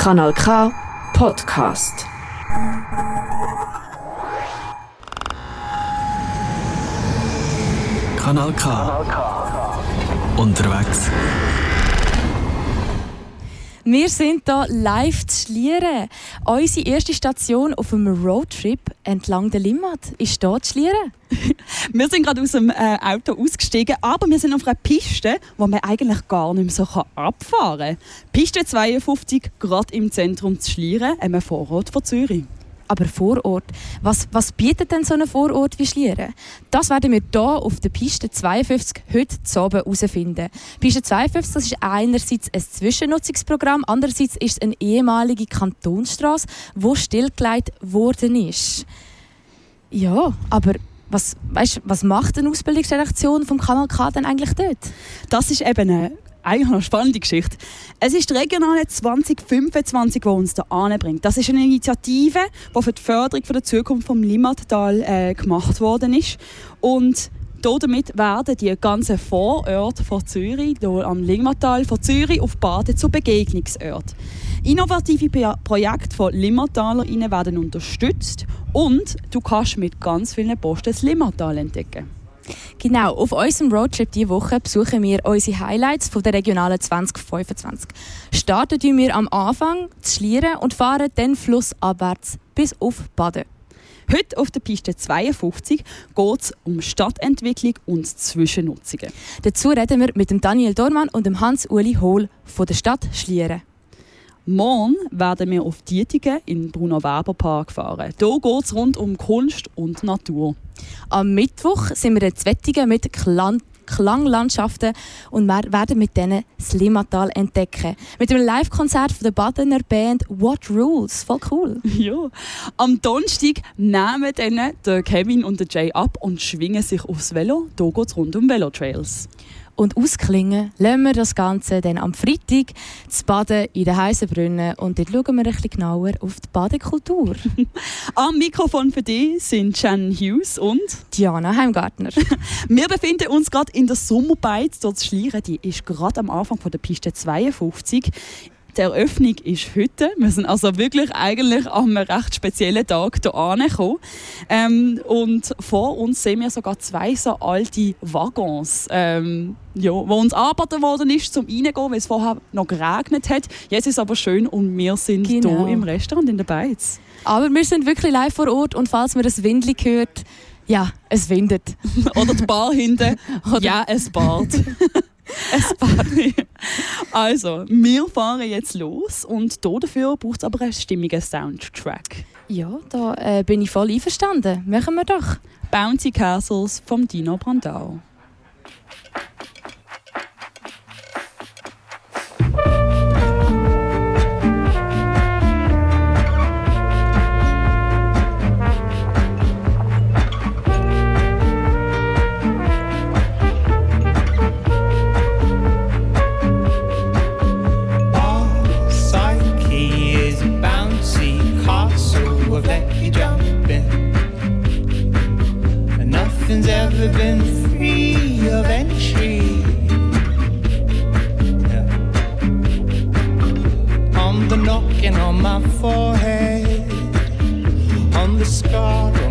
Kanal K Podcast. Kanal K. Unterwegs. Wir sind hier live zu Schlieren. Unsere erste Station auf einem Roadtrip entlang der Limmat ist zu Schlieren. Wir sind gerade aus dem äh, Auto ausgestiegen, aber wir sind auf einer Piste, wo man eigentlich gar nicht mehr so abfahren kann. Piste 52, gerade im Zentrum zu Schlieren, einem Vorort von Zürich. Aber vor Ort, was, was bietet denn so ein Vorort wie Schlieren? Das werden wir hier auf der Piste 52 heute Abend herausfinden. Piste 52 das ist einerseits ein Zwischennutzungsprogramm, andererseits ist es eine ehemalige Kantonsstraße, die stillgelegt worden ist. Ja, aber was, weißt, was macht eine Ausbildungsredaktion vom Kanal K denn eigentlich dort? Das ist eben eine eigentlich eine spannende Geschichte. Es ist die Regionale 2025, die uns da anbringt. Das ist eine Initiative, die für die Förderung der Zukunft vom Limmattal äh, gemacht worden ist. Und damit werden die ganzen Vororte von Zürich, hier am Limmattal, von Zürich auf Baden zu Begegnungsorten. Innovative Projekte von LimmattalerInnen werden unterstützt und du kannst mit ganz vielen Posten das Limmattal entdecken. Genau, auf unserem Roadtrip diese Woche besuchen wir unsere Highlights von der Regionalen 2025. Starten wir am Anfang zu Schlieren und fahren dann flussabwärts bis auf Baden. Heute auf der Piste 52 geht es um Stadtentwicklung und Zwischennutzungen. Dazu reden wir mit dem Daniel Dormann und dem Hans-Uli Hohl von der Stadt Schlieren. Morgen werden wir auf Dietingen in Bruno Weber Park fahren. Hier geht es rund um Kunst und Natur. Am Mittwoch sind wir in Zwettingen mit Klan Klanglandschaften und wir werden mit denen das Limmatal entdecken. Mit einem Live-Konzert von der Badener Band What Rules. Voll cool. Ja. Am Donnerstag nehmen dann der Kevin und der Jay ab und schwingen sich aufs Velo. Hier geht es rund um Velotrails. Und ausklingen lassen wir das Ganze dann am Freitag zu baden in den heißen Brunnen. Und dort schauen wir ein bisschen genauer auf die Badekultur. am Mikrofon für dich sind Jen Hughes und Diana Heimgartner. wir befinden uns gerade in der Sommerbeiz dort Schlieren. Die ist gerade am Anfang von der Piste 52 die Eröffnung ist heute. Wir sind also wirklich eigentlich an einem recht speziellen Tag hier angekommen. Ähm, und vor uns sehen wir sogar zwei so alte Waggons, ähm, ja, wo uns angeboten worden ist, zum reingehen, weil es vorher noch geregnet hat. Jetzt ist es aber schön und wir sind genau. hier im Restaurant in der Beiz. Aber wir sind wirklich live vor Ort und falls man das Windli hört, ja, es windet. Oder die Bar hinten, ja, es bart. es bart. Also, wir fahren jetzt los und dafür braucht es aber einen stimmigen Soundtrack. Ja, da äh, bin ich voll einverstanden. Machen wir doch. Bouncy Castles vom Dino Brandau. skin on my forehead, on the scar.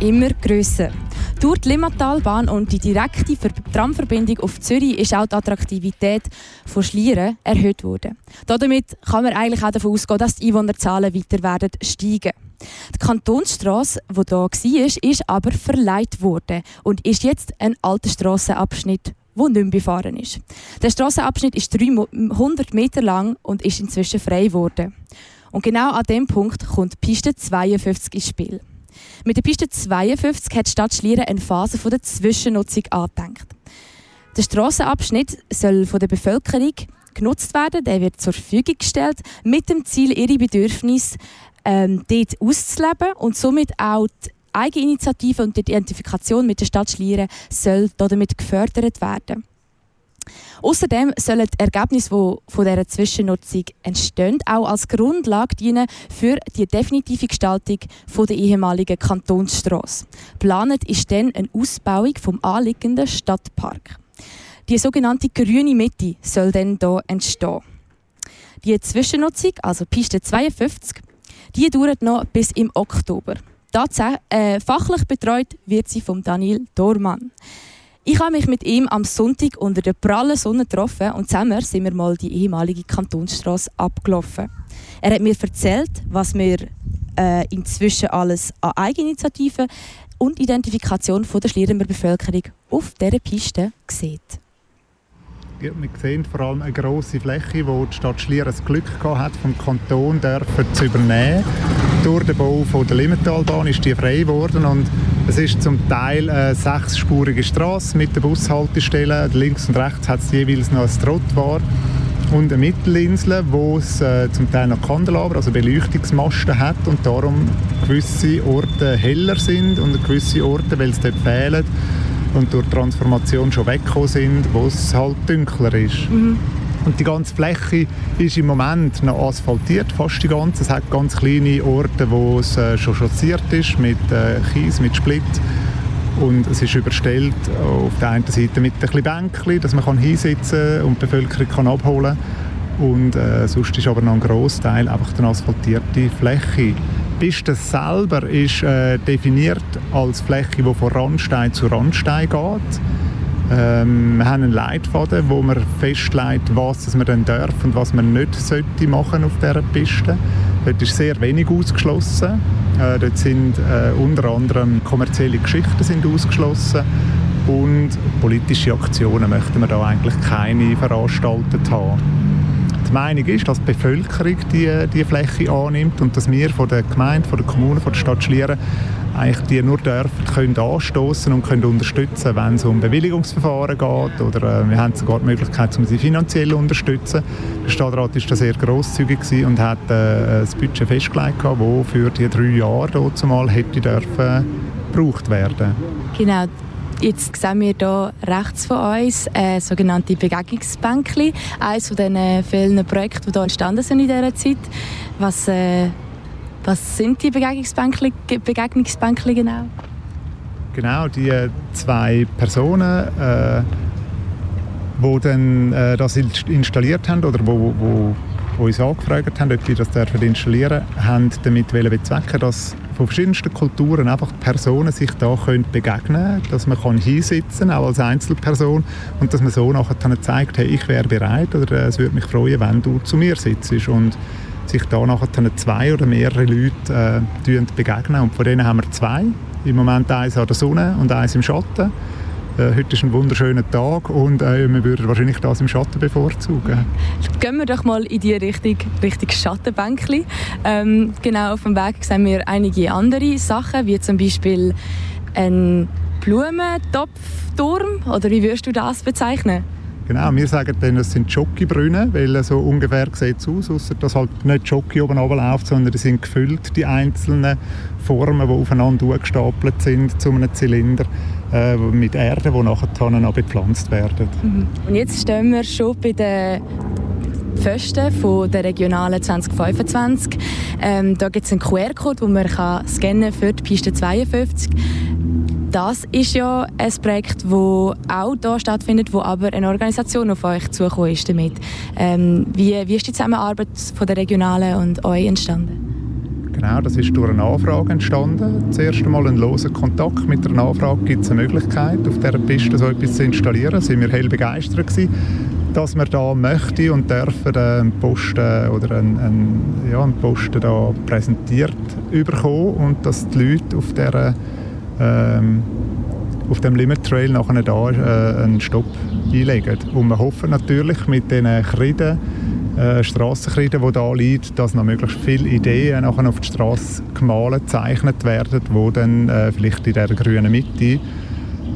Immer grösser. Durch die Limmatalbahn und die direkte Tramverbindung auf Zürich ist auch die Attraktivität von Schlieren erhöht worden. Damit kann man eigentlich auch davon ausgehen, dass die Einwohnerzahlen weiter werden steigen. Die Kantonsstrasse, die hier war, ist aber verleiht worden und ist jetzt ein alter Strassenabschnitt, der nicht mehr befahren ist. Der Strassenabschnitt ist 300 Meter lang und ist inzwischen frei geworden. Und genau an dem Punkt kommt Piste 52 ins Spiel. Mit der Piste 52 hat die Stadt Schlieren eine Phase von der Zwischennutzung angedenkt. Der Strassenabschnitt soll von der Bevölkerung genutzt werden, der wird zur Verfügung gestellt, mit dem Ziel, ihre Bedürfnisse ähm, dort auszuleben und somit auch die Eigeninitiative und die Identifikation mit der Stadt Schlieren soll damit gefördert werden. Außerdem sollen die Ergebnisse, die von dieser Zwischennutzung entstehen, auch als Grundlage dienen für die definitive Gestaltung der ehemaligen Kantonsstrasse. Planet ist dann eine Ausbauung vom anliegenden Stadtpark. Die sogenannte grüne Mitte soll dann hier entstehen. Die Zwischennutzung, also Piste 52, die dauert noch bis im Oktober. Tatsächlich, äh, fachlich betreut wird sie von Daniel Dormann. Ich habe mich mit ihm am Sonntag unter der prallen Sonne getroffen und zusammen sind wir mal die ehemalige Kantonsstraße abgelaufen. Er hat mir erzählt, was wir äh, inzwischen alles an Eigeninitiativen und Identifikation von der Schlierener Bevölkerung auf dieser Piste sieht. Wir sehen vor allem eine grosse Fläche, wo die Stadt Schlieren das Glück hat, vom Kanton dürfen zu übernehmen. Durch den Bau von der Limmentalbahn ist die frei geworden und es ist zum Teil eine sechsspurige Straße mit den Bushaltestellen. Links und rechts hat es jeweils noch ein Trottoir und eine Mittelinsel, wo es äh, zum Teil noch Kandelaber, also Beleuchtungsmasten hat und darum gewisse Orte heller sind und gewisse Orte, weil es dort fehlen, und durch die Transformation schon weggekommen sind, wo es halt dunkler ist. Mhm. Und die ganze Fläche ist im Moment noch asphaltiert, fast die ganze. Es hat ganz kleine Orte, wo es äh, schon chaussiert ist, mit äh, Kies, mit Split. Und es ist überstellt auf der einen Seite mit ein bisschen Bänkchen, dass man kann hinsitzen und die Bevölkerung kann abholen Und äh, sonst ist aber noch ein Großteil einfach eine asphaltierte Fläche. Piste selber ist äh, definiert als Fläche, die von Randstein zu Randstein geht. Ähm, wir haben einen Leitfaden, wo man festlegt, was man dann darf und was man nicht sollte machen auf dieser Piste. Dort ist sehr wenig ausgeschlossen. Äh, dort sind äh, unter anderem kommerzielle Geschichten sind ausgeschlossen und politische Aktionen möchten wir da eigentlich keine veranstaltet haben. Die Meinung ist, dass die Bevölkerung die, die Fläche annimmt und dass wir von der Gemeinde, von der Kommune, von der Stadt Schlieren eigentlich die nur dürfen, können anstoßen und können unterstützen, wenn es um Bewilligungsverfahren geht oder äh, wir haben sogar die Möglichkeit, um sie finanziell zu unterstützen. Der Stadtrat war da sehr grosszügig und hat äh, das Budget festgelegt, das für die drei Jahre zumal hätte dürfen gebraucht werden. Genau. Jetzt sehen wir hier rechts von uns äh, sogenannte Begegnungsbänkchen. Eines von den vielen Projekten, die hier entstanden sind in dieser Zeit. Was, äh, was sind die Begegnungsbänkchen, Begegnungsbänkchen genau? Genau, die äh, zwei Personen, äh, die dann, äh, das installiert haben oder wo, wo, wo uns angefragt haben, ob wir das installieren dürfen, haben damit bezwecken, dass von verschiedensten Kulturen einfach die Personen sich da können begegnen können, dass man kann hinsitzen auch als Einzelperson und dass man so nachher dann zeigt, hey, ich wäre bereit oder äh, es würde mich freuen, wenn du zu mir sitzt. Und sich da nachher dann zwei oder mehrere Leute äh, begegnen. Und von denen haben wir zwei, im Moment eins an der Sonne und eins im Schatten äh, heute ist ein wunderschöner Tag und äh, wir würden wahrscheinlich das im Schatten bevorzugen. Gehen wir doch mal in die Richtung, Richtung Schattenbänkli. Ähm, genau auf dem Weg sehen wir einige andere Sachen, wie zum Beispiel ein Blumentopfturm. Oder wie würdest du das bezeichnen? Genau, wir sagen dann, es sind Schokibrunnen, weil so ungefähr sieht es aus, außer dass halt nicht Schoki oben läuft, sondern die sind gefüllt, die einzelnen Formen, die aufeinander gestapelt sind zu einem Zylinder äh, mit Erde, die nachher noch bepflanzt werden. Mhm. Und jetzt stehen wir schon bei den Pfosten von der Regionalen 2025. Ähm, da gibt es einen QR-Code, den man kann scannen für die Piste 52 das ist ja ein Projekt, das auch hier stattfindet, wo aber eine Organisation auf euch zugekommen ist damit. Ähm, wie, wie ist die Zusammenarbeit von der Regionalen und euch entstanden? Genau, das ist durch eine Anfrage entstanden. Das erste Mal ein loser Kontakt. Mit einer Anfrage gibt es eine Möglichkeit, auf dieser Piste so etwas zu installieren. Da sind wir hell begeistert gewesen, dass wir da möchte und dürfen einen Posten oder einen, einen, ja, einen Posten da präsentiert bekommen und dass die Leute auf dieser ähm, auf dem Limit Trail nachher da äh, einen Stopp einlegen. Und wir hoffen natürlich mit diesen Kreiden, äh, Strassenkreiden, die da liegen, dass noch möglichst viele Ideen nachher auf die Straße gemalt, gezeichnet werden, die dann äh, vielleicht in dieser grünen Mitte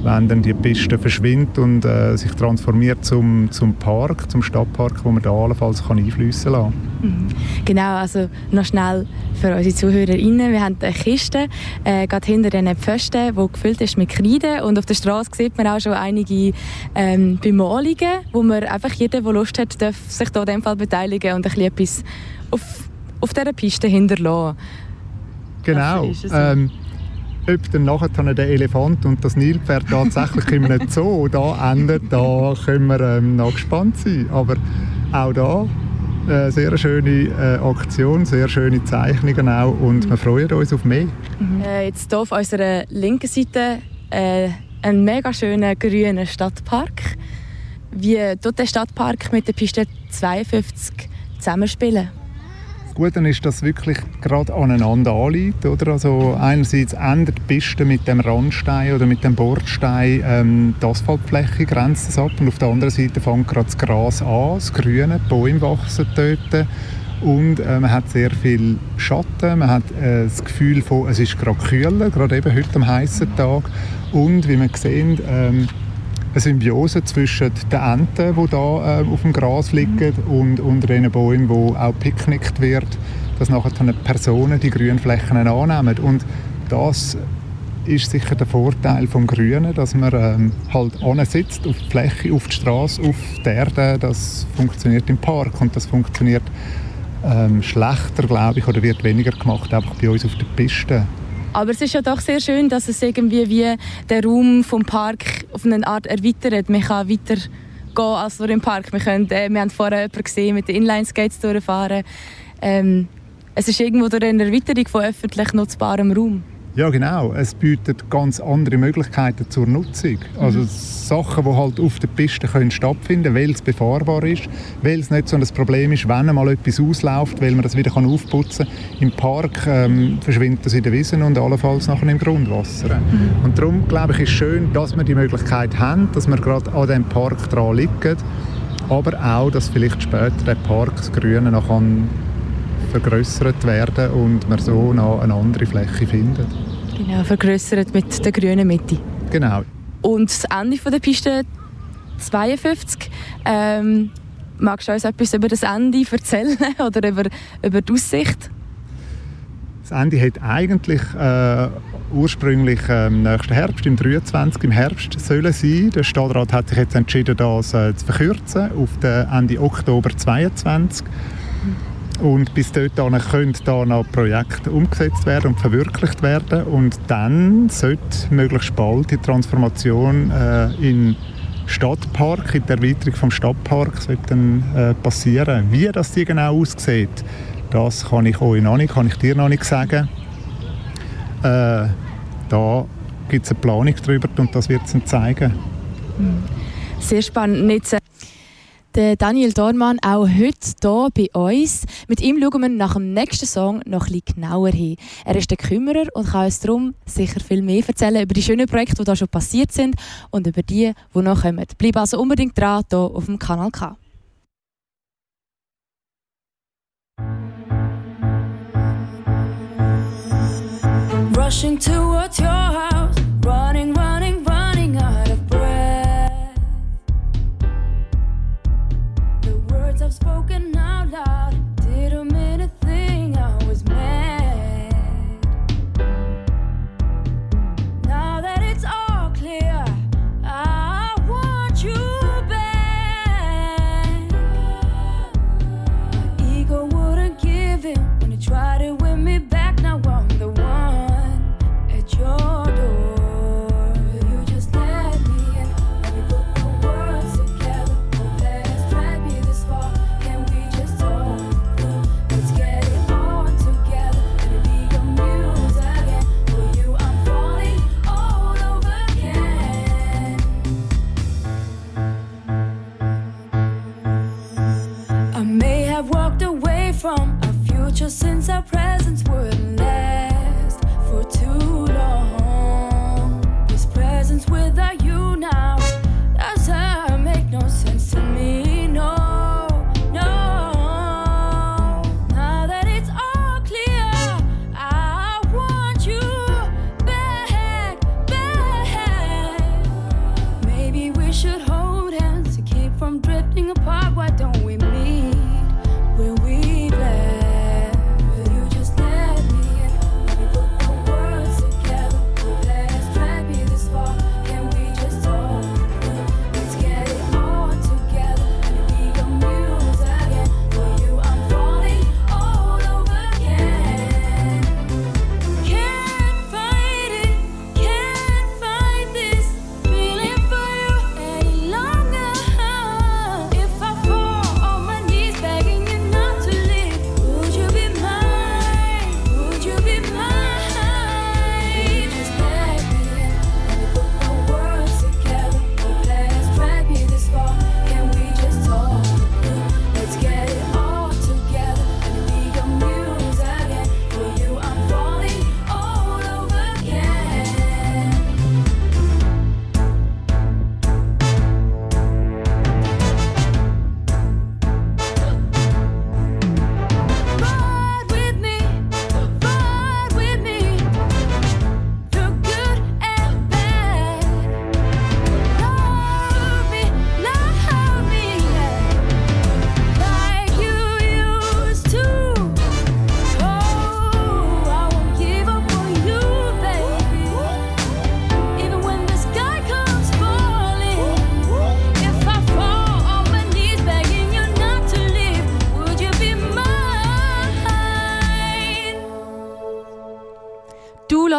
wenn dann die Piste verschwindet und äh, sich transformiert zum, zum Park, zum Stadtpark, wo man da allenfalls kann einfließen kann. Mhm. Genau, also noch schnell für unsere ZuhörerInnen. Wir haben eine Kiste äh, gerade hinter diesen Pfosten, die gefüllt ist mit Kreide und auf der Straße sieht man auch schon einige ähm, Bemalungen, wo man einfach jeder, der Lust hat, darf sich da in dem Fall beteiligen und ein bisschen etwas auf, auf dieser Piste hinterlassen. Genau ob dann nachher der Elefant und das Nilpferd tatsächlich in einem Zoo da endet, da können wir ähm, noch gespannt sein. Aber auch da eine äh, sehr schöne äh, Aktion, sehr schöne Zeichnungen auch und wir freuen uns auf mehr. Mhm. Äh, jetzt hier auf unserer linken Seite äh, ein mega schöner grüner Stadtpark. Wie tut der Stadtpark mit der Piste 52 zusammenspielen? Gute ist, dass wirklich gerade aneinander anliegt. Oder? Also einerseits ändert die Piste mit dem Randstein oder mit dem Bordstein ähm, die Asphaltfläche, grenzt es ab. Und auf der anderen Seite fängt gerade das Gras an, das Grüne, die Bäume wachsen dort. Und äh, man hat sehr viel Schatten, man hat äh, das Gefühl von, es ist gerade kühler, gerade eben heute am heißen Tag. Und wie man sehen, ähm, eine Symbiose zwischen den Enten, die da äh, auf dem Gras liegen, und, und den Bäumen, wo auch picknickt wird, dass nachher Personen die grünen Flächen annehmen. Und das ist sicher der Vorteil vom Grünen, dass man ähm, halt sitzt auf die Fläche, auf die Straße, auf die Erde. Das funktioniert im Park und das funktioniert ähm, schlechter, glaube ich, oder wird weniger gemacht, einfach bei uns auf der Piste. Aber es ist ja doch sehr schön, dass es irgendwie wie der Raum vom Park auf eine Art erweitert. Man kann weiter gehen als nur im Park. Wir, können, äh, wir haben vorher jemanden gesehen mit den Inline-Skates durchfahren. Ähm, es ist irgendwo durch eine Erweiterung von öffentlich nutzbarem Raum. Ja, genau. Es bietet ganz andere Möglichkeiten zur Nutzung. Also mhm. Sachen, die halt auf der Piste können stattfinden können, weil es befahrbar ist, weil es nicht so ein Problem ist, wenn einmal etwas ausläuft, weil man das wieder aufputzen kann. Im Park ähm, verschwindet das in den Wiesen und allenfalls nachher im Grundwasser. Mhm. Und darum, glaube ich, ist es schön, dass wir die Möglichkeit haben, dass wir gerade an diesem Park dran liegen, aber auch, dass vielleicht später der Park, das Grüne, noch kann vergrößert werden und man so noch eine andere Fläche findet. Genau, vergrößert mit der grünen Mitte. Genau. Und das Ende der Piste 52. Ähm, magst du uns etwas über das Ende erzählen oder über, über die Aussicht? Das Ende hat eigentlich äh, ursprünglich ähm, nächsten Herbst, im 23. im Herbst sollen sein. Der Stadtrat hat sich jetzt entschieden, das äh, zu verkürzen auf den Ende Oktober 22. Und bis dahin können da noch Projekte umgesetzt werden und verwirklicht werden. Und dann sollte möglichst bald die Transformation äh, in Stadtpark, in der Erweiterung vom Stadtpark dann, äh, passieren. Wie das die genau aussieht, das kann ich euch noch nicht, kann ich dir noch nicht sagen. Äh, da gibt es eine Planung darüber und das wird es zeigen. Sehr spannend. Der Daniel Dormann auch heute hier bei uns. Mit ihm schauen wir nach dem nächsten Song noch bisschen genauer hin. Er ist der Kümmerer und kann uns darum sicher viel mehr erzählen über die schönen Projekte, die da schon passiert sind und über die, die noch kommen. Bleib also unbedingt dran hier auf dem Kanal K. Rushing towards your house,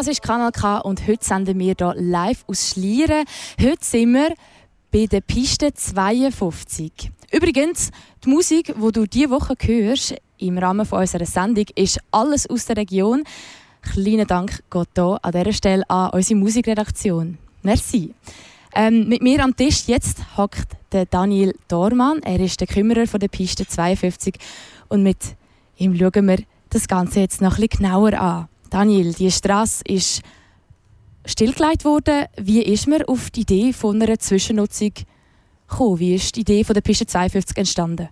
Du hörst Kanal K und heute senden wir hier live aus Schlieren. Heute sind wir bei der Piste 52. Übrigens, die Musik, die du diese Woche hörst, im Rahmen unserer Sendung, ist alles aus der Region. Kleiner Dank geht hier an dieser Stelle an unsere Musikredaktion. Merci. Ähm, mit mir am Tisch jetzt hockt der Daniel Dormann. Er ist der Kümmerer von der Piste 52 und mit ihm schauen wir das Ganze jetzt noch ein bisschen genauer an. Daniel, die Straße ist stillgelegt worden. Wie ist man auf die Idee von einer Zwischennutzung gekommen? Wie ist die Idee von der Piste 52 entstanden?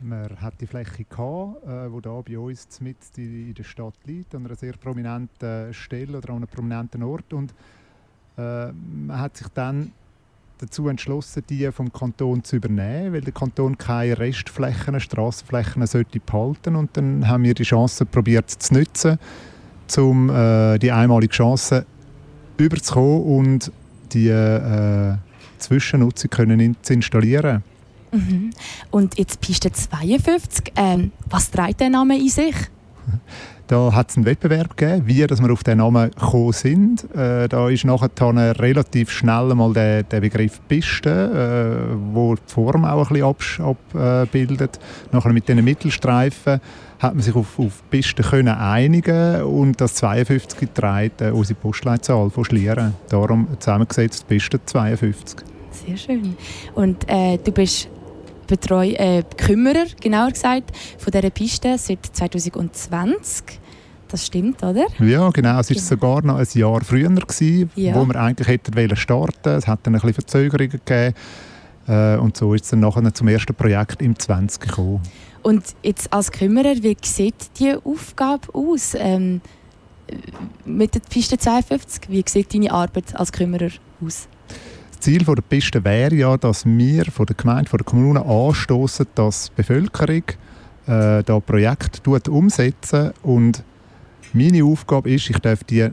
Man hat die Fläche gehabt, äh, wo da bei uns mit in der Stadt liegt, an einer sehr prominenten Stelle oder an einem prominenten Ort. Und äh, man hat sich dann dazu entschlossen, die vom Kanton zu übernehmen, weil der Kanton keine Restflächen, Strassenflächen sollte behalten. Und dann haben wir die Chance probiert zu nutzen, um äh, die einmalige Chance überzukommen und die äh, Zwischennutzung können in zu installieren. Mhm. Und jetzt Piste 52. Ähm, was trägt der Name in sich? Da hat es einen Wettbewerb gegeben, wie dass wir auf den Namen gekommen sind. Äh, da ist nachher relativ schnell mal der, der Begriff Piste, äh, wo die Form auch ein bisschen abbildet. Nachher mit diesen Mittelstreifen hat man sich auf, auf Piste können einigen und das 52 trägt äh, unsere Postleitzahl von Schlieren. Darum zusammengesetzt Piste 52. Sehr schön. Und äh, du bist Betreu äh, Kümmerer, genauer gesagt, von dieser Piste seit 2020. Das stimmt, oder? Ja, genau. Es war sogar noch ein Jahr früher, gewesen, Ja. wo wir eigentlich hätten starten Es hat dann ein bisschen Verzögerungen gegeben. Äh, und so ist es dann nachher zum ersten Projekt im 20 gekommen. Und jetzt als Kümmerer, wie sieht die Aufgabe aus? Ähm, mit der Piste 52, wie sieht deine Arbeit als Kümmerer aus? Ziel der Piste wäre ja, dass wir von der Gemeinde, von der Kommune anstoßen, dass die Bevölkerung äh, da Projekte tut, umsetzen und meine Aufgabe ist, ich darf die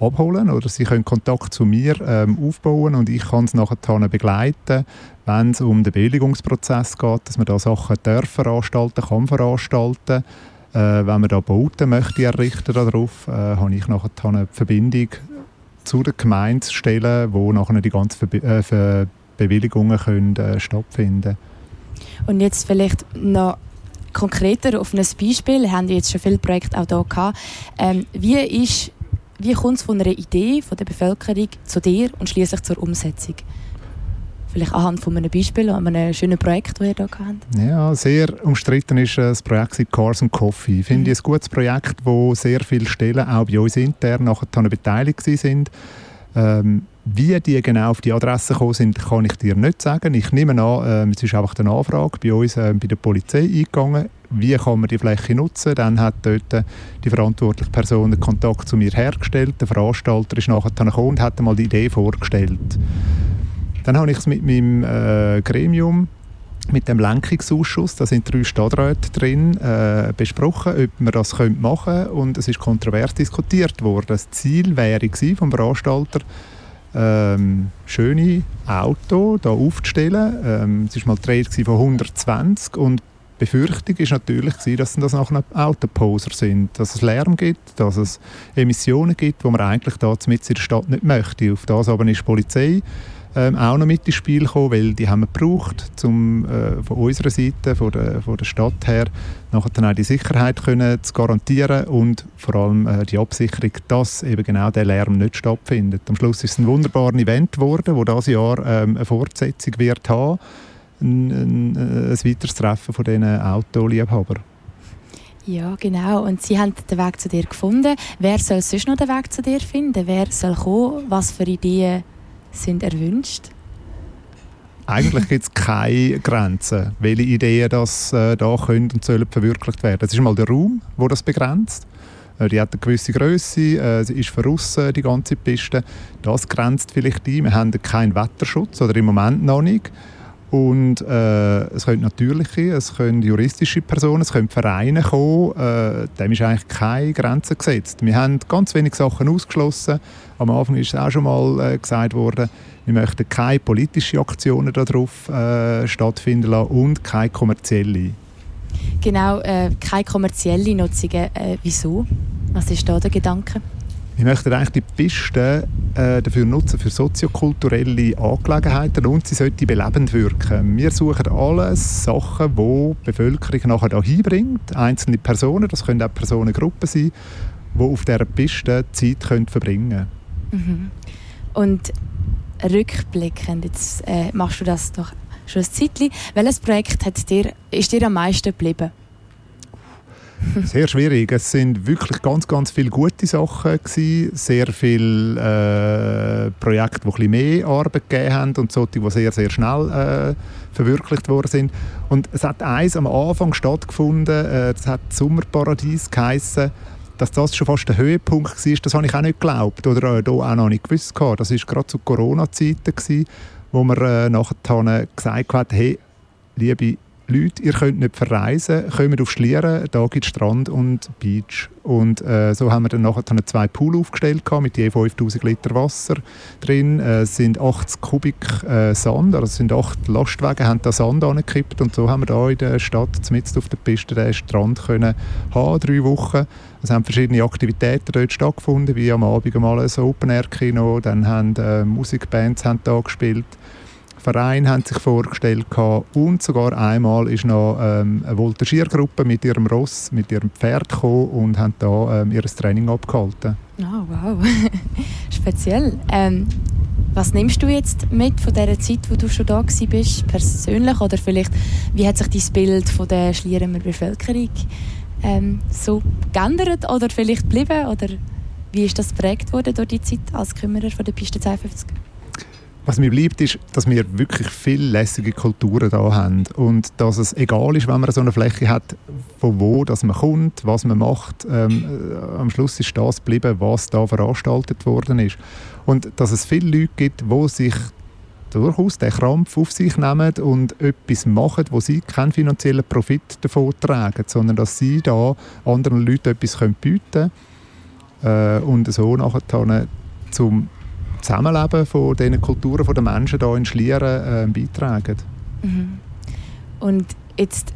abholen oder sie können Kontakt zu mir ähm, aufbauen und ich kann es nachher begleiten, wenn es um den Bewilligungsprozess geht, dass man da Sachen darf veranstalten, kann veranstalten. Äh, wenn man da Bauten möchte errichten darauf, äh, habe ich nachher eine Verbindung zu der Gemeinde stellen, wo nachher die ganzen Verbi äh, Ver Bewilligungen können, äh, stattfinden Und jetzt vielleicht noch konkreter auf ein Beispiel. Wir haben jetzt schon viele Projekte auch hier gehabt. Ähm, wie wie kommt es von einer Idee von der Bevölkerung zu dir und schließlich zur Umsetzung? Vielleicht anhand von einem Beispiel, an einem schönen Projekt, das ihr hier habt? Ja, sehr umstritten ist äh, das Projekt Cars and Coffee. Ich finde mhm. ein gutes Projekt, wo sehr viele Stellen auch bei uns intern nachher beteiligt sind. Ähm, wie die genau auf die Adresse gekommen sind, kann ich dir nicht sagen. Ich nehme an, äh, es ist einfach eine Anfrage bei uns äh, bei der Polizei eingegangen. Wie kann man die Fläche nutzen? Dann hat dort die verantwortliche Person den Kontakt zu mir hergestellt. Der Veranstalter ist nachher gekommen und hat mal die Idee vorgestellt. Dann habe ich es mit meinem äh, Gremium mit dem Lenkungsausschuss, da sind drei Stadträte drin, äh, besprochen, ob man das machen könnte und es ist kontrovers diskutiert worden. Das Ziel wäre vom Veranstalter, ähm, schöne Auto da aufzustellen. Ähm, es war mal die Rede von 120 und die Befürchtung ist natürlich, dass das nachher Autoposer sind, dass es Lärm gibt, dass es Emissionen gibt, die man eigentlich da mit in der Stadt nicht möchte. Auf das aber ist die Polizei ähm, auch noch mit ins Spiel gekommen, weil die haben wir gebraucht, um äh, von unserer Seite, von der, von der Stadt her, nachher dann auch die Sicherheit können zu garantieren und vor allem äh, die Absicherung, dass eben genau der Lärm nicht stattfindet. Am Schluss ist es ein wunderbares Event geworden, wo das Jahr ähm, eine Fortsetzung wird haben, ein, ein, äh, ein weiteres Treffen von diesen Autoliebhabern. Ja, genau. Und sie haben den Weg zu dir gefunden. Wer soll sonst noch den Weg zu dir finden? Wer soll kommen? Was für Ideen sind erwünscht? Eigentlich gibt es keine Grenzen, welche Ideen das äh, da können und sollen verwirklicht werden. Es ist mal der Raum, wo das begrenzt. Äh, die hat eine gewisse Größe, äh, sie ist von die ganze Piste. Das grenzt vielleicht ein. Wir haben keinen Wetterschutz oder im Moment noch nicht. Und äh, es können natürliche, es können juristische Personen, es können Vereine kommen. Äh, dem ist eigentlich keine Grenze gesetzt. Wir haben ganz wenige Sachen ausgeschlossen. Am Anfang ist es auch schon mal äh, gesagt worden, wir möchten keine politischen Aktionen darauf äh, stattfinden lassen und keine kommerzielle. Genau, äh, keine kommerzielle Nutzungen. Äh, wieso? Was ist da der Gedanke? Wir möchten eigentlich die Piste äh, dafür nutzen, für soziokulturelle Angelegenheiten und sie sollte belebend wirken. Wir suchen alles Sachen, die die Bevölkerung nachher hier hinbringt. Einzelne Personen, das können auch Personengruppen sein, die auf dieser Piste Zeit können verbringen können. Mhm. Und rückblickend, jetzt äh, machst du das doch schon ein Zeitchen. Welches Projekt hat dir, ist dir am meisten geblieben? Sehr schwierig. Es sind wirklich ganz, ganz viele gute Sachen gewesen. Sehr viele äh, Projekte, die ein mehr Arbeit gegeben haben und solche, die sehr, sehr schnell äh, verwirklicht worden sind. Und es hat eins am Anfang stattgefunden, äh, das hat Sommerparadies geheissen. Dass das schon fast der Höhepunkt war, das habe ich auch nicht geglaubt oder äh, auch noch nicht gewusst. Das war gerade zu Corona-Zeiten, wo man äh, nachher gesagt hat, hey, liebe Leute, ihr könnt nicht verreisen, kommt auf Schlieren, da gibt es Strand und Beach. Und äh, so haben wir dann nachher zwei Pools aufgestellt mit je 5000 Liter Wasser drin. Äh, es sind 80 Kubik äh, Sand, also es sind acht Lastwagen, haben da Sand angekippt und so haben wir da in der Stadt, mitten auf der Piste, den Strand können haben, drei Wochen. Es haben verschiedene Aktivitäten dort stattgefunden, wie am Abend mal ein Open-Air-Kino, dann haben äh, Musikbands haben da gespielt. Verein haben sich vorgestellt und sogar einmal ist noch ähm, eine Voltigiergruppe mit ihrem Ross, mit ihrem Pferd gekommen und haben da ähm, ihr Training abgehalten. Oh, wow. Speziell. Ähm, was nimmst du jetzt mit von der Zeit, wo du schon da bist, persönlich? Oder vielleicht, wie hat sich dein Bild von der Schlierener Bevölkerung ähm, so geändert oder vielleicht geblieben? Oder wie ist das geprägt worden durch die Zeit als Kümmerer von der Piste 52? Was mir bleibt, ist, dass wir wirklich viele lässige Kulturen da haben und dass es egal ist, wenn man so eine Fläche hat, von wo dass man kommt, was man macht. Ähm, äh, am Schluss ist das geblieben, was da veranstaltet worden ist. Und dass es viele Leute gibt, die sich durchaus den Krampf auf sich nehmen und etwas machen, wo sie keinen finanziellen Profit davon tragen, sondern dass sie da anderen Leuten etwas bieten können äh, und so nachher zum Zusammenleben von diesen Kulturen, von den Menschen hier in Schlieren äh, beitragen. Mhm. Und jetzt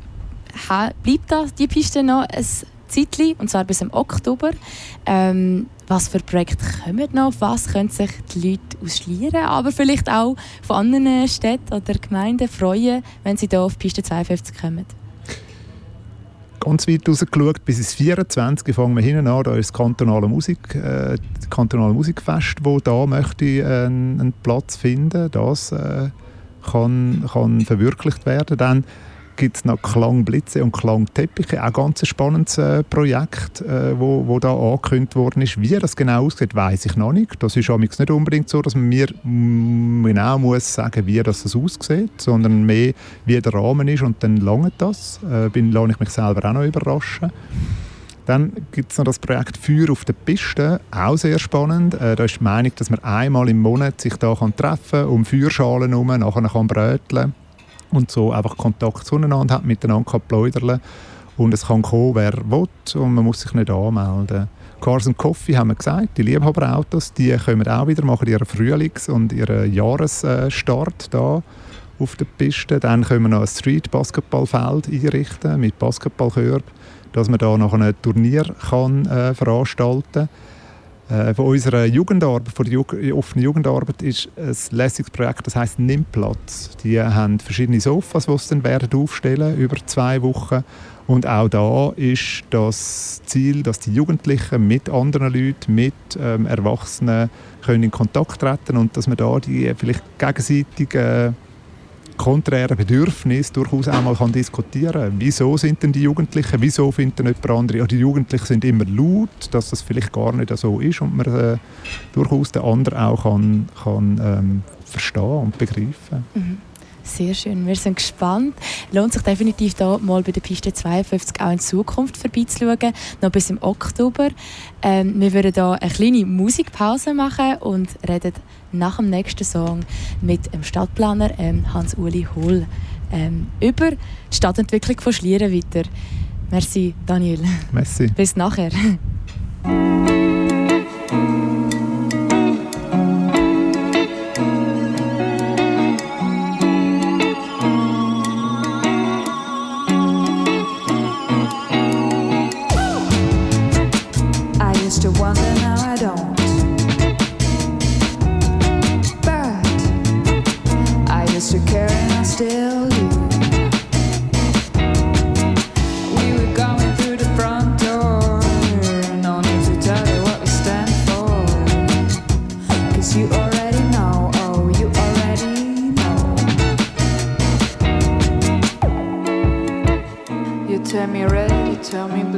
bleibt da die Piste noch ein Zeitchen, und zwar bis im Oktober. Ähm, was für Projekte kommen noch? Auf was können sich die Leute aus Schlieren, aber vielleicht auch von anderen Städten oder Gemeinden freuen, wenn sie hier auf Piste 52 kommen? Ganz weit rausgeschaut, bis ins 24 fangen wir hinten an, da ist das kantonale, Musik, äh, kantonale Musikfest, wo da möchte äh, einen Platz finden. Das äh, kann, kann verwirklicht werden. Dann gibt es noch Klangblitze und Klangteppiche, auch ganz ein spannendes äh, Projekt, äh, wo, wo da angekündigt worden ist. Wie das genau aussieht, weiß ich noch nicht. Das ist nicht unbedingt so, dass man mir mm, genau muss sagen, wie das, aussieht, sondern mehr, wie der Rahmen ist und dann lange das. Äh, bin, lasse ich mich selber auch noch überraschen. Dann gibt es noch das Projekt Feuer auf der Piste, auch sehr spannend. Äh, da ist die Meinung, dass man einmal im Monat sich da kann treffen kann, um Feuerschalen herum, nachher kann bröteln und so einfach Kontakt zueinander hat, miteinander plaudern und es kann kommen, wer will und man muss sich nicht anmelden. Cars and Coffee haben wir gesagt, die Liebhaberautos, die kommen auch wieder, machen ihren Frühlings- und ihren Jahresstart da auf der Piste. Dann können wir noch ein Street-Basketballfeld einrichten mit Basketballkörben, dass man da noch ein Turnier kann, äh, veranstalten kann. Äh, von unserer Jugendarbeit, von der offenen Jugendarbeit ist ein lässiges Projekt, das heißt Nimm Platz. Die haben verschiedene Sofas, die sie dann werden aufstellen über zwei Wochen. Und auch da ist das Ziel, dass die Jugendlichen mit anderen Leuten, mit ähm, Erwachsenen können in Kontakt treten und dass man da die vielleicht gegenseitig äh, konträren Bedürfnisse durchaus einmal kann diskutieren. Wieso sind denn die Jugendlichen, wieso finden nicht andere, ja, die Jugendlichen sind immer laut, dass das vielleicht gar nicht so ist und man äh, durchaus den anderen auch kann, kann ähm, verstehen und begreifen. Mhm. Sehr schön, wir sind gespannt. Lohnt sich definitiv da mal bei der Piste 52 auch in Zukunft vorbeizuschauen, noch bis im Oktober. Ähm, wir würden da eine kleine Musikpause machen und reden nach dem nächsten Song mit dem Stadtplaner ähm, Hans-Uli Hohl ähm, über die Stadtentwicklung von Schlieren weiter. Merci, Daniel. Merci. Bis nachher. Tell me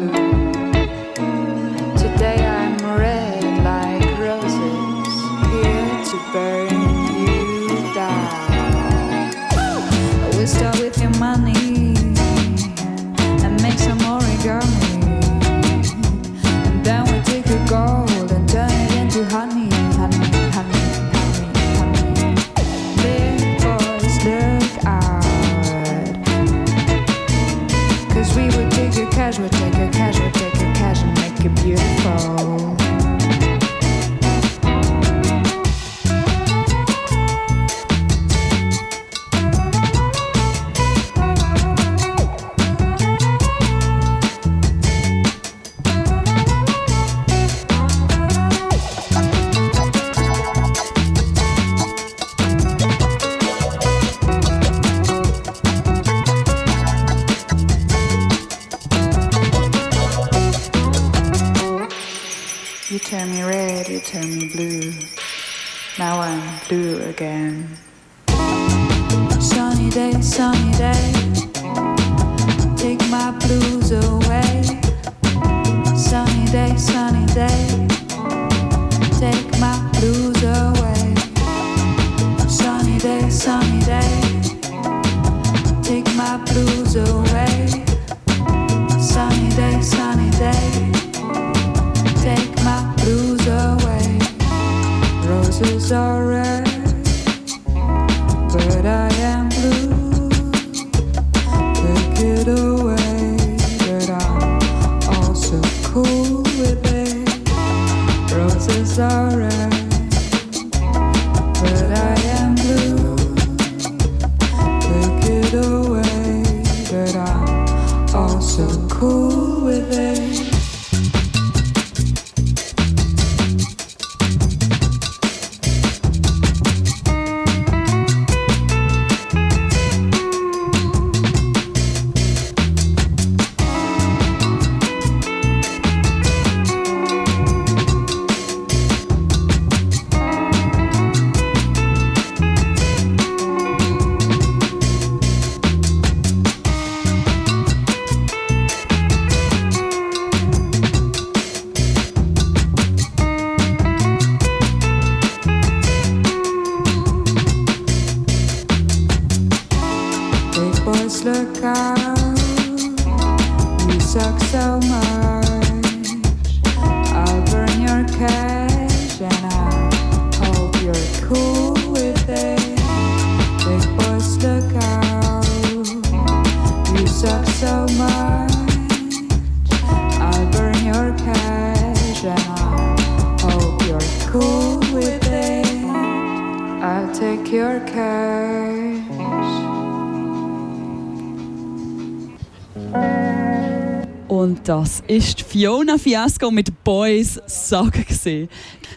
Fiona Fiasco mit Boys Sagen gesehen.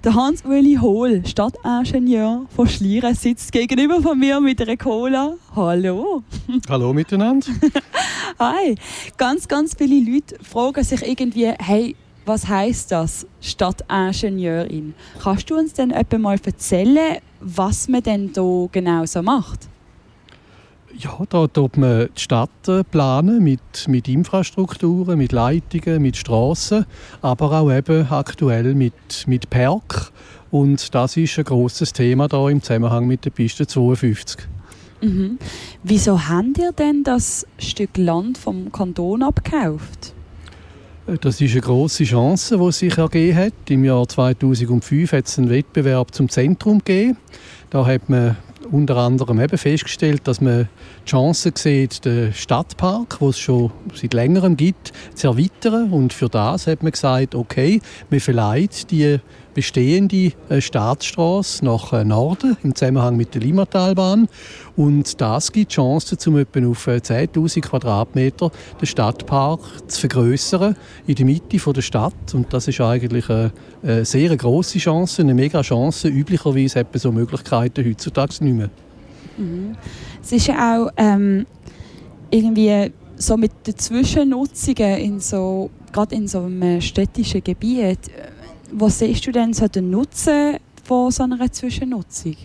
Der Hans-Uli Hohl, Stadtingenieur von Schlieren, sitzt gegenüber von mir mit einer Cola. Hallo. Hallo miteinander. Hi. Ganz, ganz viele Leute fragen sich irgendwie, hey, was heißt das, Stadtingenieurin? Kannst du uns denn etwa mal erzählen, was man denn da genau so macht? Ja, da tut man die Stadt äh, planen mit, mit Infrastrukturen, mit Leitungen, mit Straßen, aber auch eben aktuell mit, mit Park. Und das ist ein großes Thema da im Zusammenhang mit der Piste 52. Mhm. Wieso habt ihr denn das Stück Land vom Kanton abgekauft? Äh, Das ist eine große Chance, die sich ergeben hat. Im Jahr 2005 hat es einen Wettbewerb zum Zentrum gegeben. Da hat man unter anderem eben festgestellt, dass man die Chance sieht, den Stadtpark, den es schon seit längerem gibt, zu erweitern. Und für das hat man gesagt, okay, man verleiht die bestehende äh, Staatsstraße nach äh, Norden im Zusammenhang mit der Limmatalbahn. Und das gibt die Chance, um etwa auf äh, 10.000 Quadratmeter den Stadtpark zu vergrößern in der Mitte der Stadt. Und das ist eigentlich eine, eine sehr große Chance, eine mega Chance. Üblicherweise hat man so Möglichkeiten heutzutage nicht mehr. Es ist ja auch ähm, irgendwie so mit den Zwischennutzungen in so, gerade in so einem städtischen Gebiet. äh, Wo siehst du denn so den Nutzen von so einer Zwischennutzung?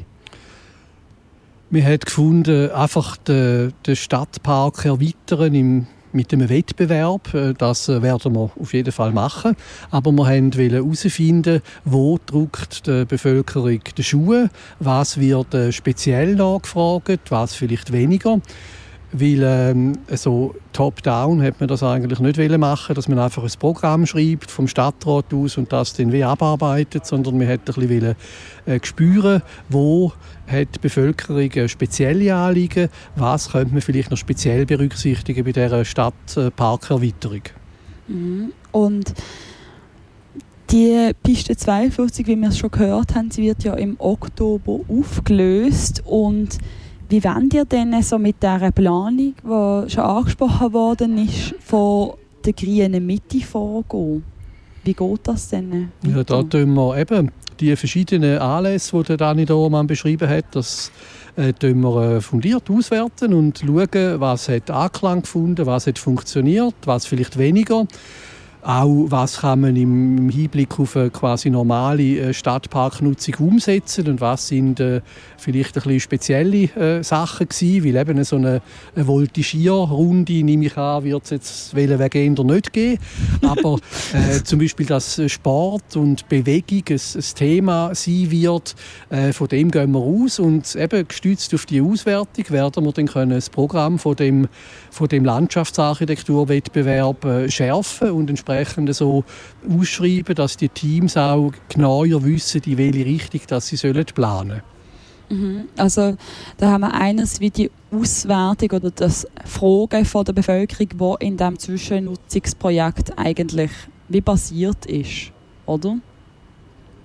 Man hat gefunden, einfach den, den Stadtpark erweitern im, mit einem Wettbewerb. Äh, Das äh, werden wir auf jeden Fall machen. Aber wir wollten herausfinden, wo drückt die Bevölkerung die Schuhe, was wird äh, speziell nachgefragt, was vielleicht weniger. Weil ähm, so top-down hat man das eigentlich nicht machen, dass man einfach ein Programm schreibt vom Stadtrat aus und das dann wie abarbeitet, sondern man hat ein bisschen spüren, wo hat die Bevölkerung äh, spezielle Anliegen, was könnte man vielleicht noch speziell berücksichtigen bei dieser Stadtparkerweiterung. Und die Piste 52, wie wir es schon gehört haben, sie wird ja im Oktober aufgelöst. Und wie wollt ihr denn so mit dieser Planung, die schon angesprochen worden ist, von der grünen Mitte vorgehen? Wie geht das denn? Ja, weiter? da tun wir eben die verschiedenen Anlässe, die der Dani Dormann beschrieben hat, das äh, wir äh, fundiert auswerten und schauen, was hat Anklang gefunden, was hat funktioniert, was vielleicht weniger. Auch was kann man im Hinblick auf eine quasi normale äh, Stadtparknutzung umsetzen und was sind äh, vielleicht ein bisschen spezielle äh, Sachen gewesen, weil eben so eine, eine Voltigierrunde, nehme ich an, wird es jetzt welchen Wegen nicht geben. Aber äh, zum Beispiel, dass Sport und Bewegung ein, ein Thema sein wird, äh, von dem gehen wir aus und eben gestützt auf die Auswertung werden wir dann können das Programm von dem, von dem Landschaftsarchitekturwettbewerb äh, schärfen und entsprechend so ausschreiben, dass die Teams auch genauer wissen, in welche Richtung dass sie sollen planen Also da haben wir eines wie die Auswertung oder das Fragen von der Bevölkerung, die in diesem Zwischennutzungsprojekt eigentlich wie basiert ist, oder?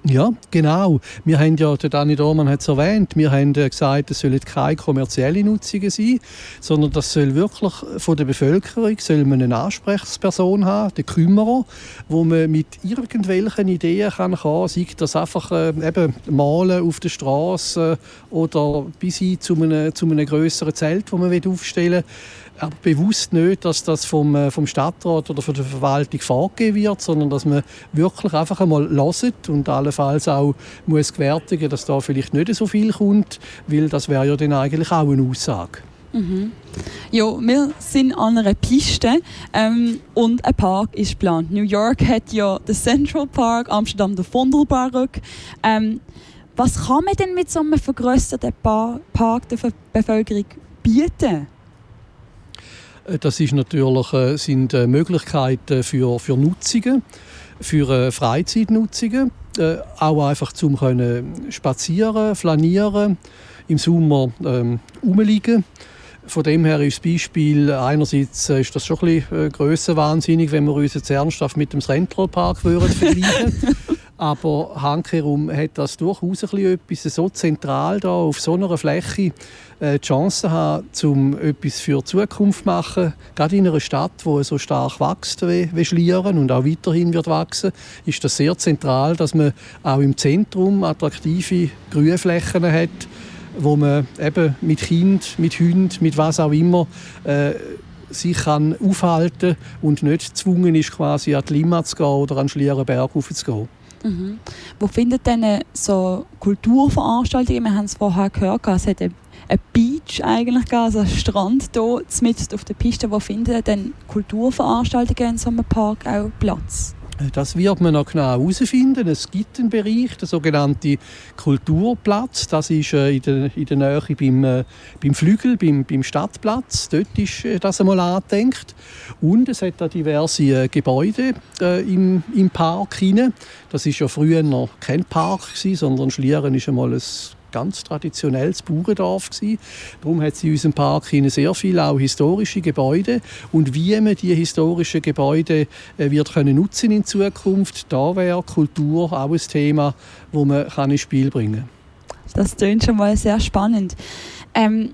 Ja, genau. Wir haben ja, der Dani Dormann hat es erwähnt, wir haben gesagt, es sollen keine kommerzielle Nutzungen sein, sondern das soll wirklich von der Bevölkerung soll man eine Ansprechperson haben, den Kümmerer, wo man mit irgendwelchen Ideen kann kommen, sei das einfach äh, eben malen auf der Straße oder bis hin zu einem, zu einem grösseren Zelt, das man aufstellen will aber bewusst nicht, dass das vom, äh, vom Stadtrat oder von der Verwaltung vorgegeben wird, sondern dass man wirklich einfach einmal hört und allenfalls auch muss gewärtigen, dass da vielleicht nicht so viel kommt, weil das wäre ja dann eigentlich auch eine Aussage. Ja, wir sind an einer Piste ähm, und ein Park ist geplant. New York hat ja den Central Park, Amsterdam den Vondelpark. Ähm, was kann man denn mit so einem vergrößerten Pa- Park der Bevölkerung bieten? Äh, Das ist natürlich, äh, sind äh, Möglichkeiten für, für Nutzungen, für Freizeitnutzungen, auch einfach zum können spazieren, flanieren, im Sommer ähm, rumliegen. Von dem her ist das Beispiel, einerseits ist das schon ein bisschen grössenwahnsinnig, wenn wir uns jetzt ernsthaft mit dem Central Park würden vergleichen Aber handkehrum hat das durchaus etwas so zentral da auf so einer Fläche äh, die Chance haben, um etwas für die Zukunft zu machen. Gerade in einer Stadt, die so stark wächst wie, Schlieren und auch weiterhin wird wachsen, ist das sehr zentral, dass man auch im Zentrum attraktive Grünflächen hat, wo man eben mit Kind, mit Hund, mit was auch immer äh, sich kann aufhalten und nicht gezwungen ist, quasi an die Limmat zu gehen oder an den Schlieren Berg zu gehen. Mhm. Wo findet denn so Kulturveranstaltungen? Wir haben es vorher gehört, es hat ein Beach eigentlich, also einen Strand hier mitten auf der Piste. Wo finden denn Kulturveranstaltungen in so einem Park auch Platz? Das wird man noch genau herausfinden. Es gibt einen Bereich, der sogenannte Kulturplatz. Das ist äh, in der, Nähe beim, äh, beim Flügel, beim, beim Stadtplatz. Dort ist äh, das einmal angedenkt. Und es hat auch diverse Gebäude im, im Park. Hinein. Das ist ja früher noch kein Park, sondern Schlieren ist einmal ein ganz traditionelles Bauerndorf gewesen. Darum hat sie in unserem Park sehr viele auch historische Gebäude und wie man diese historischen Gebäude äh, wird können nutzen in Zukunft, da wäre Kultur auch ein Thema, wo man kann ins Spiel bringen. Das klingt schon mal sehr spannend. Ähm,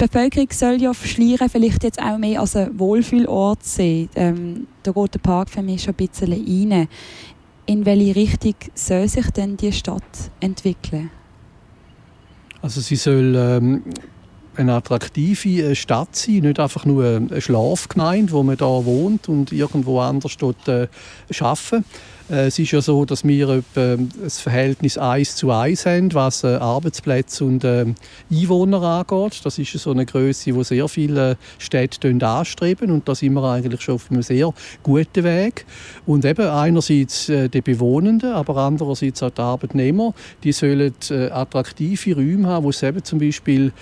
die Bevölkerung soll ja Schlieren vielleicht jetzt auch mehr als ein Wohlfühlort sehen. Ähm, da geht der Park für mich schon ein bisschen rein. In welche Richtung soll sich denn die Stadt entwickeln? Also sie soll ähm, eine attraktive äh, Stadt sein, nicht einfach nur eine Schlafgemeinde, wo man da wohnt und irgendwo anders dort äh, arbeiten. Äh, es ist ja so, dass wir etwa das Verhältnis 1 zu 1 haben, was äh, Arbeitsplätze und äh, Einwohner angeht. Das ist so eine Größe, die sehr viele Städte anstreben und da sind wir eigentlich schon auf einem sehr guten Weg. Und eben einerseits die Bewohnenden, aber andererseits auch die Arbeitnehmer, die sollen attraktive Räume haben, wo sie eben zum Beispiel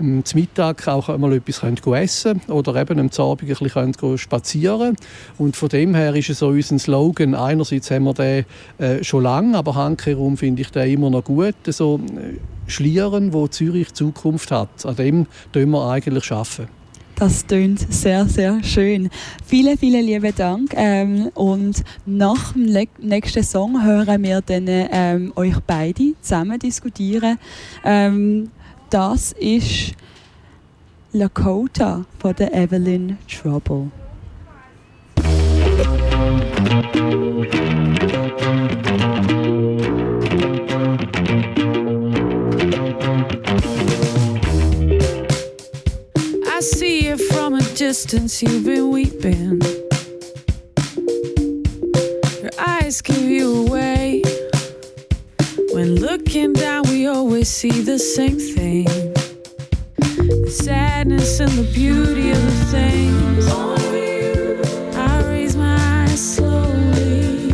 ähm, zum Mittag auch einmal etwas essen können oder eben am Abend ein bisschen spazieren. Und von dem her ist es so unser Slogan, einerseits haben wir den äh, schon lange, aber handkehrum finde ich den immer noch gut, so äh, Schlieren, wo Zürich Zukunft hat. An dem tun wir eigentlich arbeiten. Das klingt sehr, sehr schön. Vielen, vielen lieben Dank. Ähm, und nach dem nächsten Song hören wir dann ähm, euch beide zusammen diskutieren. Ähm, das ist Lakota von der Evelyn Trouble. I see you from a distance, you've been weeping. Your eyes give you away. When looking down, we always see the same thing the sadness and the beauty of the things. I raise my eyes slowly,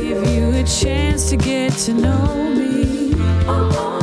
give you a chance to get to know me.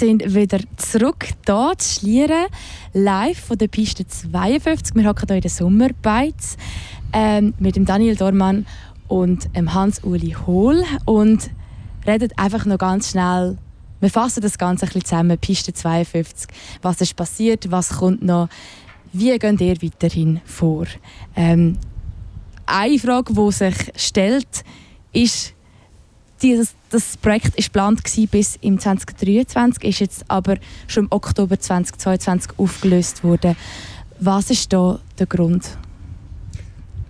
Sind wieder zurück hier zu Schlieren, live von der Piste 52. Wir hocken hier in den Sommerbeiz ähm, mit dem Daniel Dormann und dem Hans-Uli Hohl und reden einfach noch ganz schnell. Wir fassen das Ganze ein bisschen zusammen. Piste 52. Was ist passiert? Was kommt noch? Wie geht ihr weiterhin vor? Ähm, eine Frage, die sich stellt, ist, dieses, das Projekt war geplant bis im 2023, ist jetzt aber schon im Oktober 2022 aufgelöst worden. Was ist da der Grund?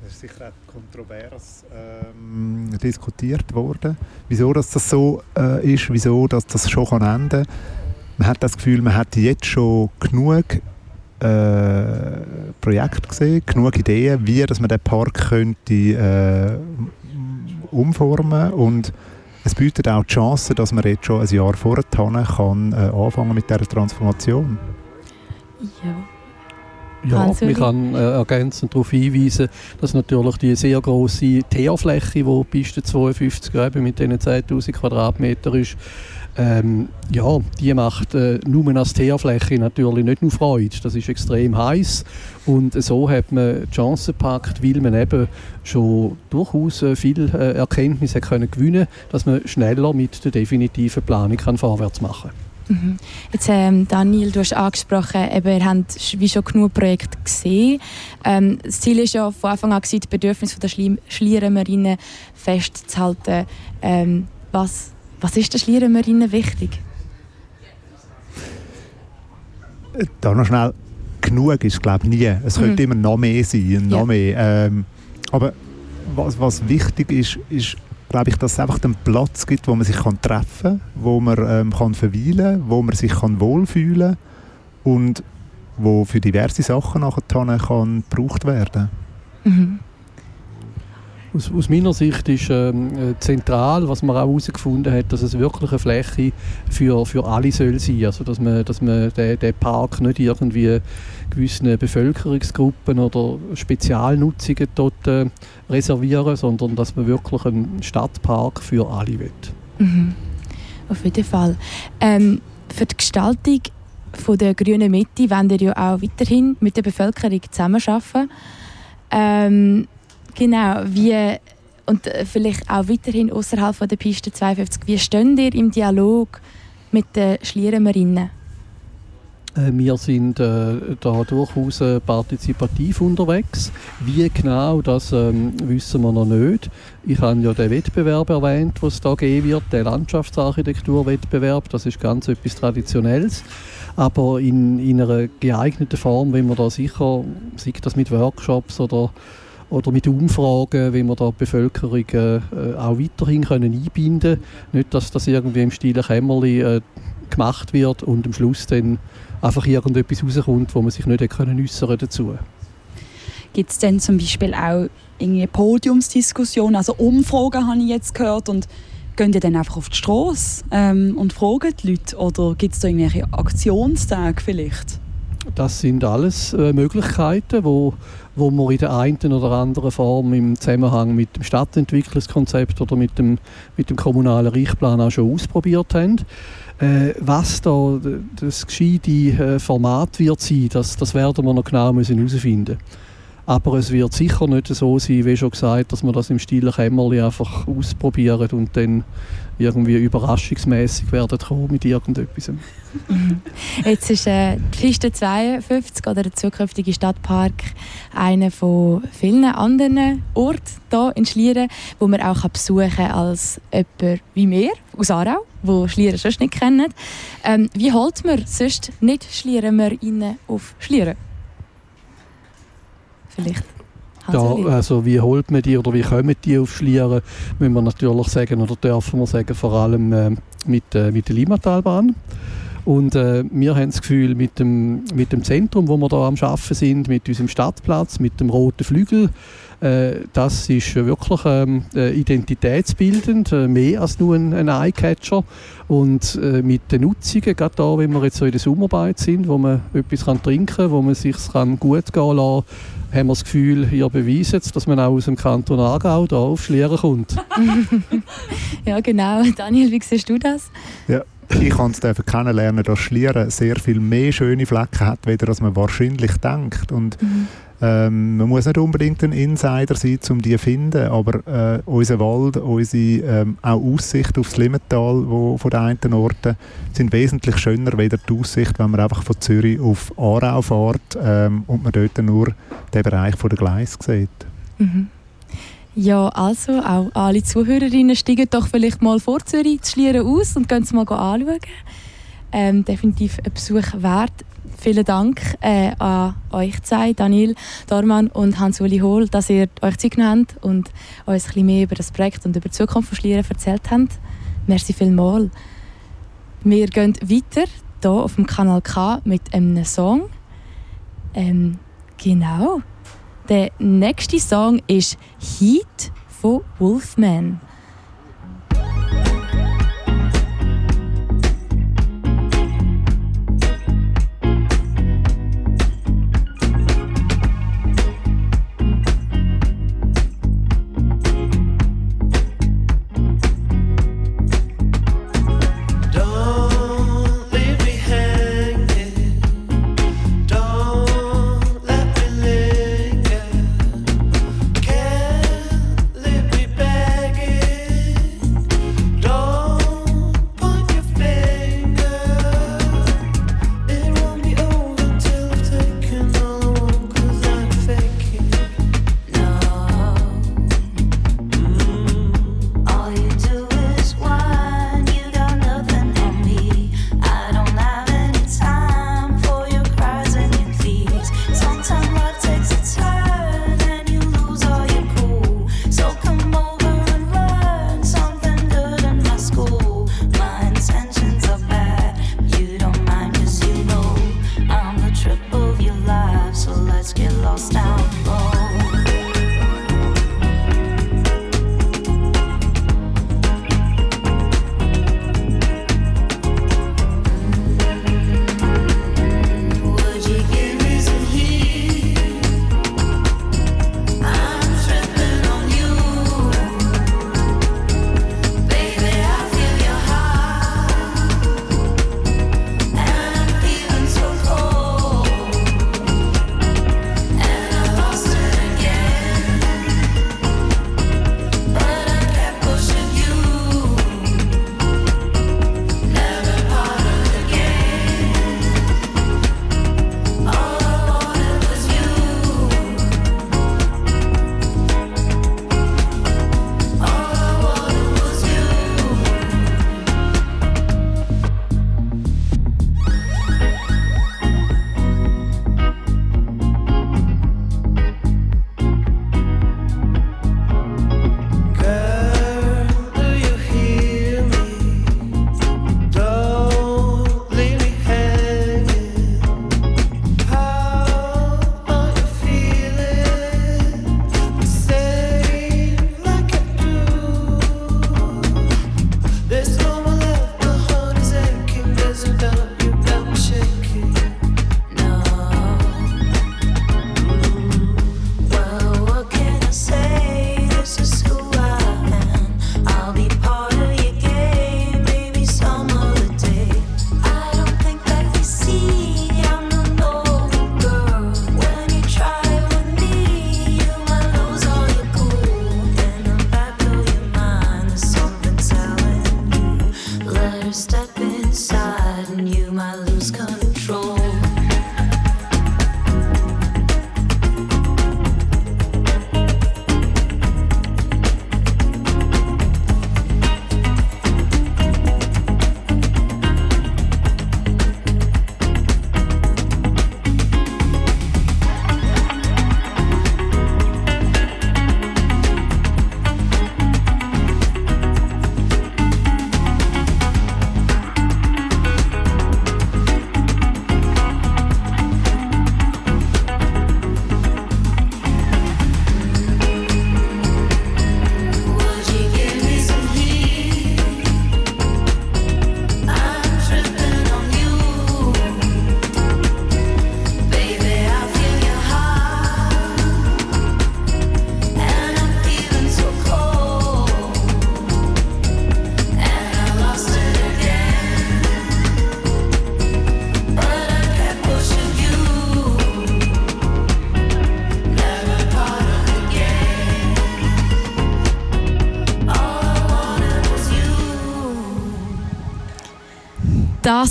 Das ist sicher auch kontrovers ähm, diskutiert worden. Wieso dass das so äh, ist, wieso dass das schon kann enden kann. Man hat das Gefühl, man hat jetzt schon genug äh, Projekte gesehen, genug Ideen, wie dass man den Park könnte äh, umformen und es bietet auch die Chance, dass man jetzt schon ein Jahr vorher kann, äh, anfangen mit dieser Transformation. Ja. Ja, Hans-Uli? man kann äh, ergänzend darauf hinweisen, dass natürlich die sehr grosse Teerfläche, die die Piste 52 eben mit diesen 10'000 Quadratmeter ist, ähm, ja, die macht äh, nur als Teerfläche natürlich nicht nur Freude. Das ist extrem heiß und so hat man die Chance gepackt, weil man eben schon durchaus äh, viel äh, Erkenntnis hat können gewinnen dass man schneller mit der definitiven Planung kann vorwärts machen Mhm. Jetzt, ähm, Daniel, du hast angesprochen, eben, ihr habt wie schon genug Projekte gesehen. Ähm, das Ziel war ja von Anfang an, gewesen, die Bedürfnisse der Schlie Schlierenmarine festzuhalten. Ähm, was, was ist der Schlierenmarine wichtig? Da noch schnell, genug ist glaube ich nie. Es könnte immer noch mehr sein, noch Ja. mehr. Ähm, aber was, was wichtig ist, ist glaube ich, dass es einfach einen Platz gibt, wo man sich kann treffen kann, wo man ähm, kann verweilen wo man sich kann wohlfühlen und wo für diverse Sachen nachher kann gebraucht werden Mhm. Aus, aus meiner Sicht ist ähm, äh, zentral, was man auch herausgefunden hat, dass es wirklich eine Fläche für, für alle soll sein. Also dass man, dass man den, den Park nicht irgendwie gewissen Bevölkerungsgruppen oder Spezialnutzungen dort äh, reservieren, sondern dass man wirklich einen Stadtpark für alle will. Mhm. Auf jeden Fall. Ähm, für die Gestaltung von der grünen Mitte wollen wir ja auch weiterhin mit der Bevölkerung zusammenarbeiten. Ähm, genau, wie und äh, vielleicht auch weiterhin außerhalb der Piste 52. Wie stehen ihr im Dialog mit den Schlierenmarinnen? Äh, Wir sind äh, da durchaus äh, partizipativ unterwegs. Wie genau, das ähm, wissen wir noch nicht. Ich habe ja den Wettbewerb erwähnt, was es da geben wird, den Landschaftsarchitekturwettbewerb. Das ist ganz etwas Traditionelles. Aber in, in einer geeigneten Form, wenn wir da sicher, sei das mit Workshops oder oder mit Umfragen, wie wir da die Bevölkerung äh, äh, auch weiterhin können einbinden können. Nicht, dass das irgendwie im stillen Kämmerli äh, gemacht wird und am Schluss dann einfach irgendetwas rauskommt, wo man sich nicht können äußern dazu. Gibt es denn zum Beispiel auch irgendwie Podiumsdiskussionen, also Umfragen habe ich jetzt gehört und gehen ihr dann einfach auf die Straße ähm, und fragen die Leute oder gibt es da irgendwelche Aktionstage vielleicht? Das sind alles äh, Möglichkeiten, wo, wo wir in der einen oder anderen Form im Zusammenhang mit dem Stadtentwicklungskonzept oder mit dem, mit dem kommunalen Richtplan auch schon ausprobiert haben. Äh, was da das gescheite äh, Format wird sein, das, das werden wir noch genau müssen herausfinden Aber es wird sicher nicht so sein, wie schon gesagt, dass wir das im stillen Kämmerli einfach ausprobieren und dann irgendwie überraschungsmäßig werden kommen mit irgendetwas. Jetzt ist äh, die Piste 52 oder der zukünftige Stadtpark einer von vielen anderen Orten hier in Schlieren, wo man auch besuchen kann als jemand wie mir aus Aarau, wo Schlieren sonst nicht kennen. Ähm, wie holt man sonst nicht Schlierenmerinnen auf Schlieren? Vielleicht. Ja, also wie holt man die oder wie kommen die auf Schlieren, müssen wir natürlich sagen oder dürfen wir sagen, vor allem äh, mit, äh, mit der Limatalbahn. Und äh, wir haben das Gefühl, mit dem, mit dem Zentrum, wo wir da am Arbeiten sind, mit unserem Stadtplatz, mit dem roten Flügel, das ist wirklich ähm, äh, identitätsbildend, äh, mehr als nur ein, ein Eyecatcher. Und äh, mit den Nutzungen, gerade da, wenn wir jetzt so in der Sommerbeit sind, wo man etwas kann trinken kann, wo man sich gut gehen lassen haben wir das Gefühl, hier beweisen jetzt, dass man auch aus dem Kanton Aargau da auf Schlieren kommt. Ja, genau. Daniel, wie siehst du das? ich kann es kennenlernen, dass Schlieren sehr viel mehr schöne Flecken hat, weder als man wahrscheinlich denkt. Und ähm, man muss nicht unbedingt ein Insider sein, um die zu finden, aber äh, unser Wald, unsere ähm, auch Aussicht aufs Limmental, wo von den einen Orten, sind wesentlich schöner weder die Aussicht, wenn man einfach von Zürich auf Aarau fährt ähm, und man dort nur den Bereich der Gleis sieht. Mhm. Ja, also auch alle Zuhörerinnen steigen doch vielleicht mal vor Zürich zu Schlieren aus und gehen es mal anschauen. Ähm, definitiv ein Besuch wert. Vielen Dank äh, an euch zwei, Daniel Dormann und Hans-Uli Hohl, dass ihr euch Zeit genommen habt und uns ein bisschen mehr über das Projekt und über die Zukunft von Schlieren erzählt habt. Merci vielmals. Wir gehen weiter hier auf dem Kanal K mit einem Song. Ähm, genau. Der nächste Song ist Heat von Wolfman.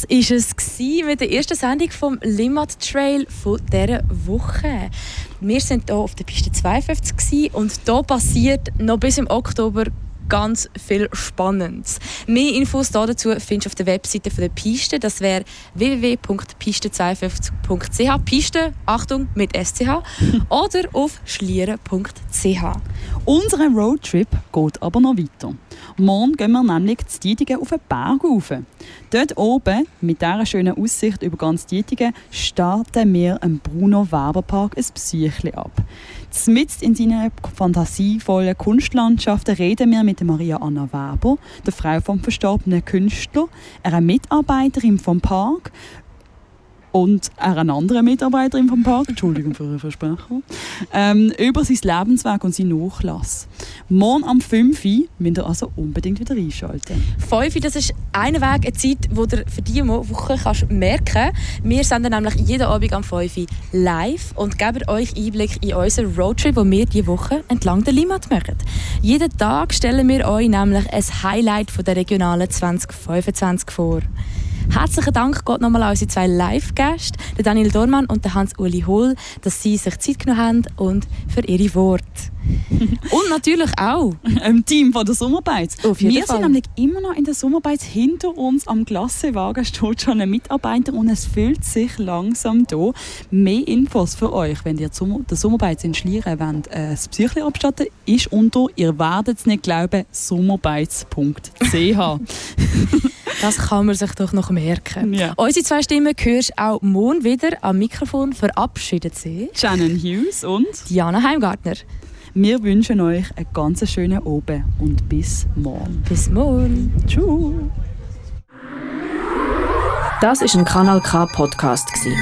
Ist es mit der ersten Sendung vom Limmat Trail von dieser Woche. Wir sind hier auf der Piste 52 gsi und hier passiert noch bis im Oktober ganz viel Spannendes. Mehr Infos dazu findest du auf der Webseite der Piste. Das wäre www.piste52.ch. Piste, Achtung, mit SCH. oder auf schlieren.ch. Unser Roadtrip geht aber noch weiter. Morgen gehen wir nämlich zu Dietingen auf den Berg rauf. Dort oben, mit dieser schönen Aussicht über ganz Dietingen, starten wir im Bruno Weber Park ein Psychli ab. Mitten in seiner fantasievollen Kunstlandschaft reden wir mit Maria Anna Weber, der Frau vom verstorbenen Künstler, einer Mitarbeiterin vom Park und einer anderen Mitarbeiterin vom Park, Entschuldigung für den Versprecher, ähm, über sein Lebensweg und seinen Nachlass. Morgen am 5 Uhr müsst ihr also unbedingt wieder einschalten. 5 Uhr, das ist ein Weg, eine Zeit, wo du für diese Woche kannst merken. Wir senden nämlich jeden Abend am 5 Uhr live und geben euch Einblick in unseren Roadtrip, den wir diese Woche entlang der Limmat machen. Jeden Tag stellen wir euch nämlich ein Highlight von der regionalen 2025 vor. Herzlichen Dank geht nochmal an unsere zwei Live-Gäste, Daniel Dormann und Hans-Uli Hohl, dass sie sich Zeit genommen haben und für ihre Worte. und natürlich auch Im Team von der Sommerbeiz. Wir Fall. sind nämlich immer noch in der Sommerbeiz. Hinter uns am Klassenwagen steht schon ein Mitarbeiter und es fühlt sich langsam da. Mehr Infos für euch, wenn ihr der Sommerbeiz in Schlieren wollt, äh, das Psychli abstatten, ist unter, ihr werdet es nicht glauben, sommerbeiz.ch. Das kann man sich doch noch merken. Ja. Unsere zwei Stimmen hörst auch morgen wieder am Mikrofon verabschiedet sie. Shannon Hughes und Diana Heimgartner. Wir wünschen euch einen ganz schönen Abend und bis morgen. Bis morgen. Tschüss. Das ist ein Kanal K Podcast gsi.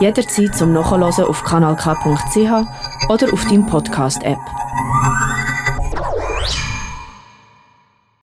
Jederzeit zum Nachhören auf kanalk.ch oder auf deinem Podcast App.